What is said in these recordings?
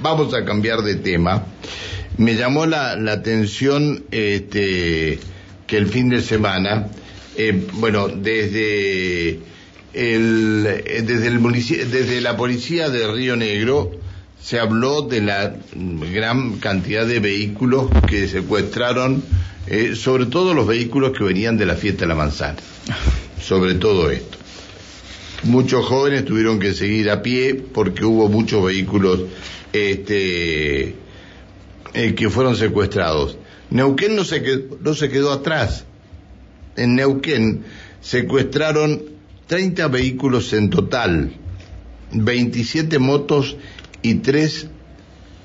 vamos a cambiar de tema. Me llamó la, atención este, que el fin de semana, eh, bueno, desde el, desde, el desde la policía de Río Negro se habló de la gran cantidad de vehículos que secuestraron, eh, sobre todo los vehículos que venían de la fiesta de la manzana, sobre todo esto. Muchos jóvenes tuvieron que seguir a pie porque hubo muchos vehículos este, eh, que fueron secuestrados. Neuquén no se, quedó, no se quedó atrás. En Neuquén secuestraron 30 vehículos en total, 27 motos y 3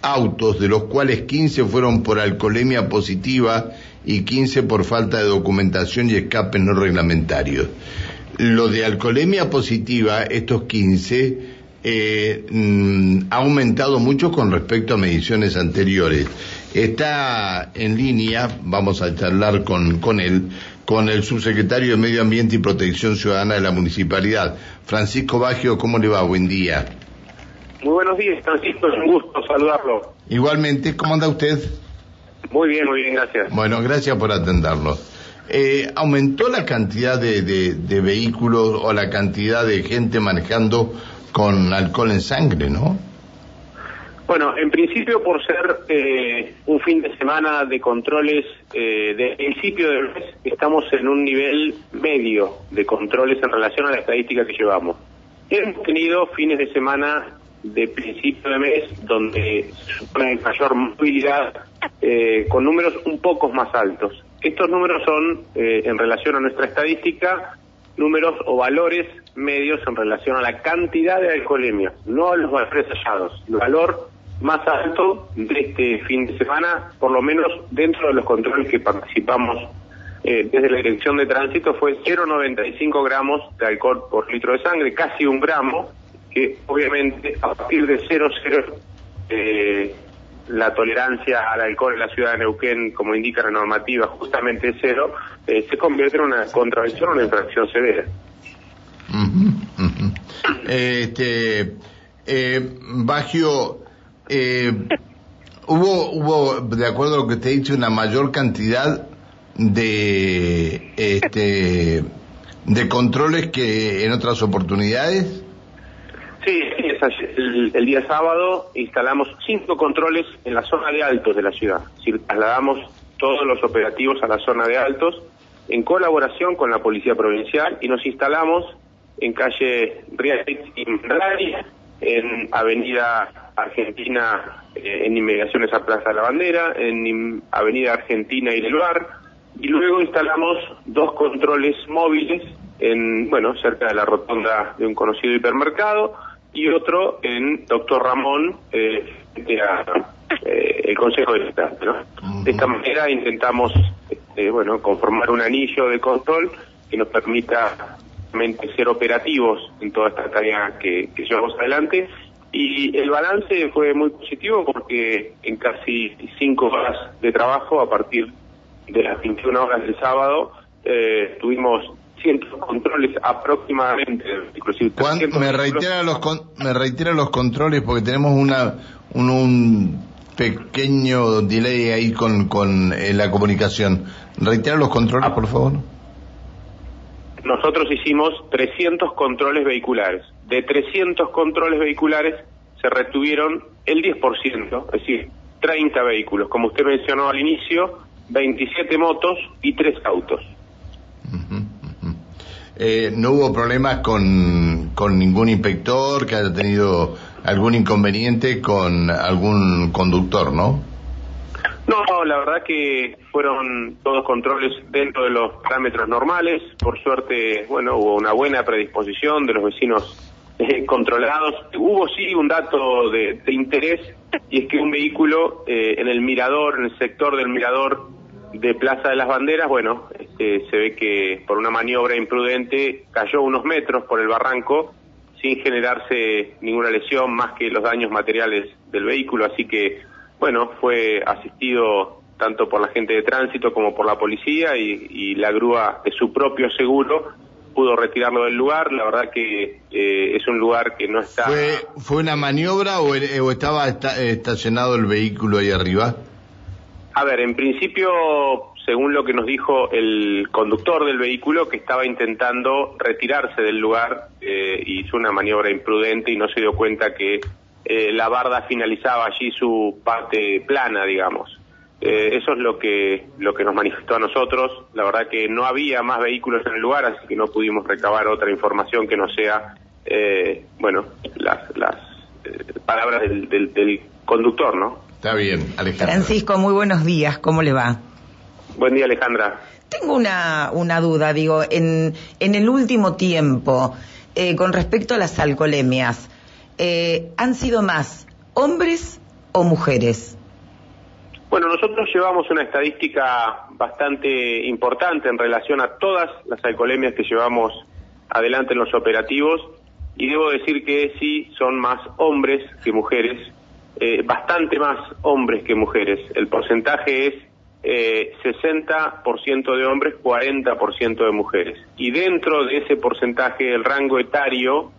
autos, de los cuales 15 fueron por alcoholemia positiva y 15 por falta de documentación y escape no reglamentarios. Lo de alcoholemia positiva, estos 15, eh, mm, ha aumentado mucho con respecto a mediciones anteriores. Está en línea, vamos a charlar con, con él, con el subsecretario de Medio Ambiente y Protección Ciudadana de la Municipalidad, Francisco Baggio. ¿Cómo le va? Buen día. Muy buenos días, Francisco. Es un gusto saludarlo. Igualmente, ¿cómo anda usted? Muy bien, muy bien, gracias. Bueno, gracias por atendernos. Eh, ¿Aumentó la cantidad de, de, vehículos o la cantidad de gente manejando con alcohol en sangre, no? Bueno, en principio por ser eh, un fin de semana de controles eh, de principio del mes, estamos en un nivel medio de controles en relación a la estadística que llevamos. Hemos tenido fines de semana de principio de mes donde se supone mayor movilidad eh, con números un poco más altos. Estos números son, eh, en relación a nuestra estadística, números o valores medios en relación a la cantidad de alcoholemia, no a los valores hallados. El valor más alto de este fin de semana, por lo menos dentro de los controles que participamos eh, desde la Dirección de Tránsito, fue 0,95 gramos de alcohol por litro de sangre, casi un gramo, que obviamente a partir de 0,0 eh, la tolerancia al alcohol en la ciudad de Neuquén, como indica la normativa, justamente cero, eh, se convierte en una contravención o una infracción severa. Este, eh, Bagio, eh, hubo, hubo, de acuerdo a lo que te he dicho, una mayor cantidad de, este, de controles que en otras oportunidades. Sí, el, día sábado instalamos cinco controles en la zona de altos de la ciudad. trasladamos todos los operativos a la zona de altos en colaboración con la Policía Provincial y nos instalamos en calle Riaix y en Avenida Argentina, eh, en inmediaciones a Plaza de la Bandera, en Avenida Argentina y del Bar, y luego instalamos dos controles móviles en, bueno, cerca de la rotonda de un conocido hipermercado, y otro en Doctor Ramón, eh, eh, el Consejo de Estado. De esta manera intentamos este, bueno, conformar un anillo de control que nos permita ser operativos en toda esta tarea que, que llevamos adelante y el balance fue muy positivo porque en casi cinco horas de trabajo, a partir de las 21 horas del sábado, eh, tuvimos cientos controles aproximadamente. me reitera los me reitera los controles porque tenemos una un, pequeño delay ahí con con eh, la comunicación. Reitera los controles, por favor. Nosotros hicimos 300 controles vehiculares. De 300 controles vehiculares se retuvieron el 10%, es decir, 30 vehículos. Como usted mencionó al inicio, 27 motos y 3 autos. Eh, no hubo problemas con, con ningún inspector que haya tenido algún inconveniente con algún conductor, ¿no? No, la verdad que fueron todos controles dentro de los parámetros normales. Por suerte, bueno, hubo una buena predisposición de los vecinos eh, controlados. Hubo sí un dato de, interés y es que un vehículo eh, en el mirador, en el sector del mirador de Plaza de las Banderas, bueno, este, se ve que por una maniobra imprudente cayó unos metros por el barranco sin generarse ninguna lesión más que los daños materiales del vehículo, así que, bueno, fue asistido tanto por la gente de tránsito como por la policía y, la grúa de su propio seguro pudo retirarlo del lugar. La verdad que eh, es un lugar que no está. ¿Fue, fue una maniobra o, o estaba estacionado el vehículo ahí arriba? A ver, en principio, según lo que nos dijo el conductor del vehículo, que estaba intentando retirarse del lugar, eh, hizo una maniobra imprudente y no se dio cuenta que eh, la barda finalizaba allí su parte plana, digamos. Eh, eso es lo que, lo que nos manifestó a nosotros. La verdad que no había más vehículos en el lugar, así que no pudimos recabar otra información que no sea, eh, bueno, las, las palabras del, del conductor, ¿no? Está bien, Alejandra. Francisco, muy buenos días, ¿cómo le va? Buen día, Alejandra. Tengo una, una duda, digo, en, en el último tiempo, eh, con respecto a las alcoholemias, eh, ¿han sido más hombres o mujeres? Bueno, nosotros llevamos una estadística bastante importante en relación a todas las alcoholemias que llevamos adelante en los operativos y debo decir que sí son más hombres que mujeres eh, bastante más hombres que mujeres. El porcentaje es eh, 60% de hombres, 40% de mujeres. Y dentro de ese porcentaje el rango etario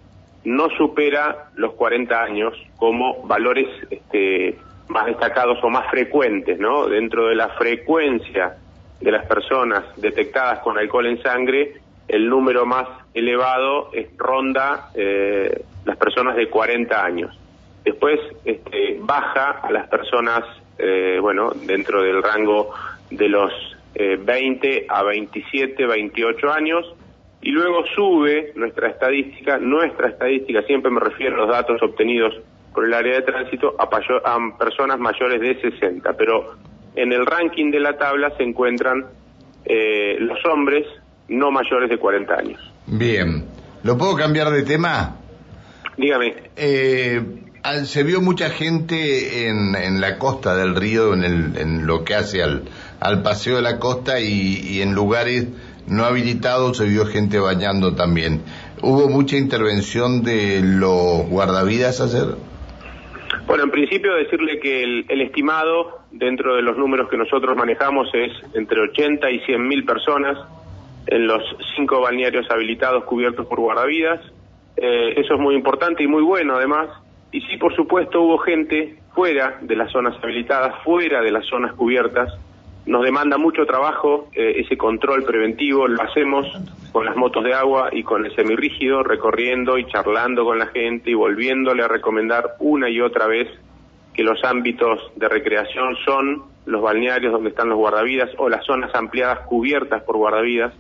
no supera los 40 años como valores este, más destacados o más frecuentes, ¿no? Dentro de la frecuencia de las personas detectadas con alcohol en sangre, el número más elevado es, ronda eh, las personas de 40 años. Después este, baja a las personas, eh, bueno, dentro del rango de los 20 a 27, 28 años, y luego sube nuestra estadística, nuestra estadística, siempre me refiero a los datos obtenidos por el área de tránsito, a, personas mayores de 60, pero en el ranking de la tabla se encuentran eh, los hombres no mayores de 40 años. Bien, ¿lo puedo cambiar de tema? Dígame. Eh, se vio mucha gente en, en la costa del río, en, el, en lo que hace al, al paseo de la costa y, en lugares no habilitados se vio gente bañando también. ¿Hubo mucha intervención de los guardavidas a hacer? Bueno, en principio decirle que el, el, estimado dentro de los números que nosotros manejamos es entre 80 y 100 mil personas en los cinco balnearios habilitados cubiertos por guardavidas. Eh, eso es muy importante y muy bueno además y sí, por supuesto, hubo gente fuera de las zonas habilitadas, fuera de las zonas cubiertas. Nos demanda mucho trabajo eh, ese control preventivo, lo hacemos con las motos de agua y con el semirrígido, recorriendo y charlando con la gente y volviéndole a recomendar una y otra vez que los ámbitos de recreación son los balnearios donde están los guardavidas o las zonas ampliadas cubiertas por guardavidas.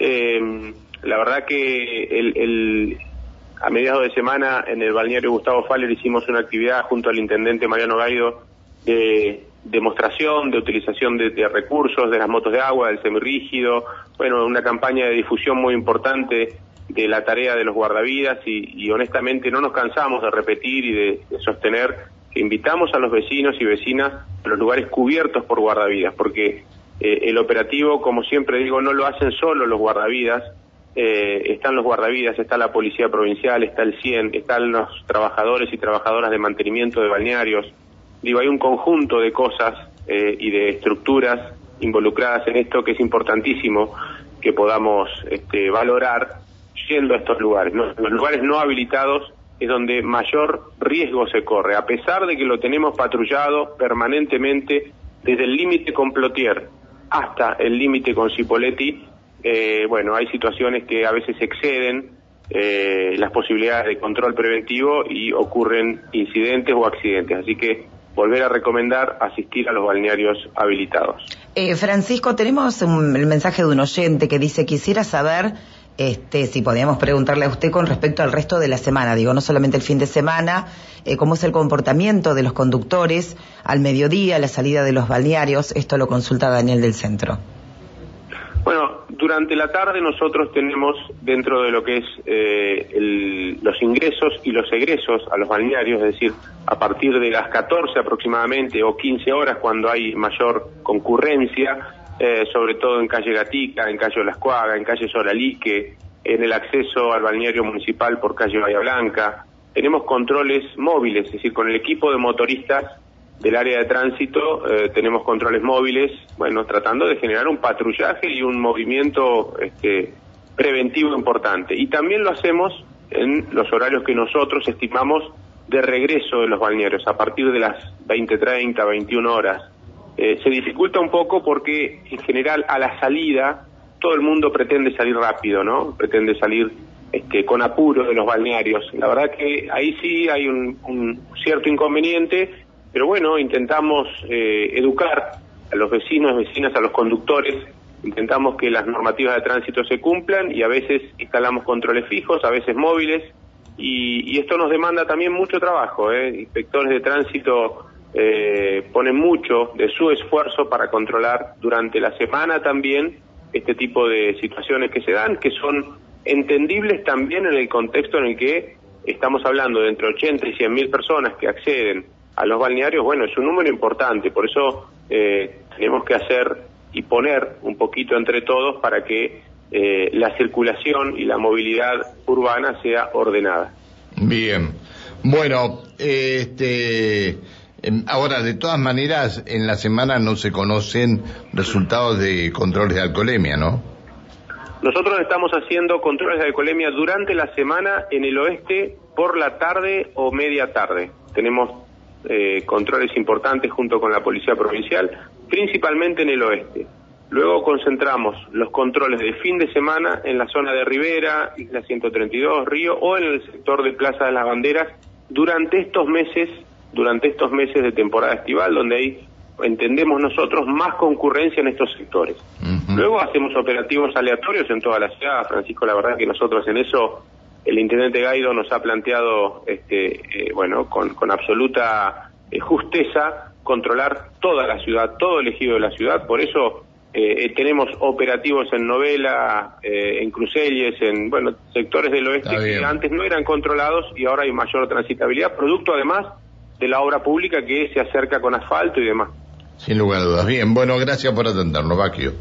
Eh, la verdad que el, a mediados de semana en el balneario Gustavo Faller hicimos una actividad junto al intendente Mariano Gaido de demostración, de utilización de, recursos, de las motos de agua, del semirrígido, bueno, una campaña de difusión muy importante de la tarea de los guardavidas y, honestamente no nos cansamos de repetir y de, sostener que invitamos a los vecinos y vecinas a los lugares cubiertos por guardavidas, porque eh, el operativo, como siempre digo, no lo hacen solo los guardavidas, eh, están los guardavidas, está la policía provincial, está el CIEN, están los trabajadores y trabajadoras de mantenimiento de balnearios. Digo, hay un conjunto de cosas eh, y de estructuras involucradas en esto que es importantísimo que podamos este, valorar yendo a estos lugares. Los lugares no habilitados es donde mayor riesgo se corre, a pesar de que lo tenemos patrullado permanentemente desde el límite con Plotier hasta el límite con Cipoletti, eh, bueno, hay situaciones que a veces exceden eh, las posibilidades de control preventivo y ocurren incidentes o accidentes. Así que volver a recomendar asistir a los balnearios habilitados. Eh, Francisco, tenemos un, el mensaje de un oyente que dice quisiera saber este, si podíamos preguntarle a usted con respecto al resto de la semana, digo, no solamente el fin de semana, eh, cómo es el comportamiento de los conductores al mediodía, la salida de los balnearios, esto lo consulta Daniel del Centro. Durante la tarde nosotros tenemos dentro de lo que es eh, los ingresos y los egresos a los balnearios, es decir, a partir de las 14 aproximadamente o 15 horas cuando hay mayor concurrencia, eh, sobre todo en calle Gatica, en calle Olascuaga, en calle Solalique, en el acceso al balneario municipal por calle Bahía Blanca. Tenemos controles móviles, es decir, con el equipo de motoristas del área de tránsito eh, tenemos controles móviles, bueno, tratando de generar un patrullaje y un movimiento este, preventivo importante. Y también lo hacemos en los horarios que nosotros estimamos de regreso de los balnearios, a partir de las 20.30, 21 horas. Eh, se dificulta un poco porque en general a la salida todo el mundo pretende salir rápido, ¿no? Pretende salir este, con apuro de los balnearios. La verdad que ahí sí hay un, cierto inconveniente, pero bueno, intentamos eh, educar a los vecinos, vecinas, a los conductores, intentamos que las normativas de tránsito se cumplan y a veces instalamos controles fijos, a veces móviles, y, esto nos demanda también mucho trabajo. ¿eh? Inspectores de tránsito eh, ponen mucho de su esfuerzo para controlar durante la semana también este tipo de situaciones que se dan, que son entendibles también en el contexto en el que estamos hablando de entre 80 y 100 mil personas que acceden a los balnearios, bueno, es un número importante, por eso eh, tenemos que hacer y poner un poquito entre todos para que eh, la circulación y la movilidad urbana sea ordenada. Bien. Bueno, este, em, ahora, de todas maneras, en la semana no se conocen resultados de controles de alcoholemia, ¿no? Nosotros estamos haciendo controles de alcoholemia durante la semana en el oeste por la tarde o media tarde. Tenemos eh, controles importantes junto con la Policía Provincial, principalmente en el oeste. Luego concentramos los controles de fin de semana en la zona de Rivera, Isla 132, Río o en el sector de Plaza de las Banderas durante estos meses, durante estos meses de temporada estival, donde hay, entendemos nosotros, más concurrencia en estos sectores. Luego hacemos operativos aleatorios en toda la ciudad. Francisco, la verdad que nosotros en eso, el intendente Gaido nos ha planteado, este, eh, bueno, con, con absoluta eh, justeza, controlar toda la ciudad, todo el ejido de la ciudad. Por eso eh, tenemos operativos en Novela, eh, en Crucelles, en bueno sectores del oeste que antes no eran controlados y ahora hay mayor transitabilidad, producto además de la obra pública que se acerca con asfalto y demás. Sin lugar a dudas. Bien, bueno, gracias por atendernos, Vaquio.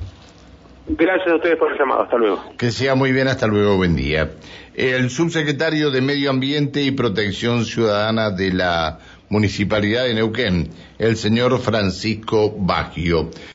Gracias a ustedes por el llamado. Hasta luego. Que sea muy bien. Hasta luego. Buen día. El subsecretario de Medio Ambiente y Protección Ciudadana de la Municipalidad de Neuquén, el señor Francisco Baggio.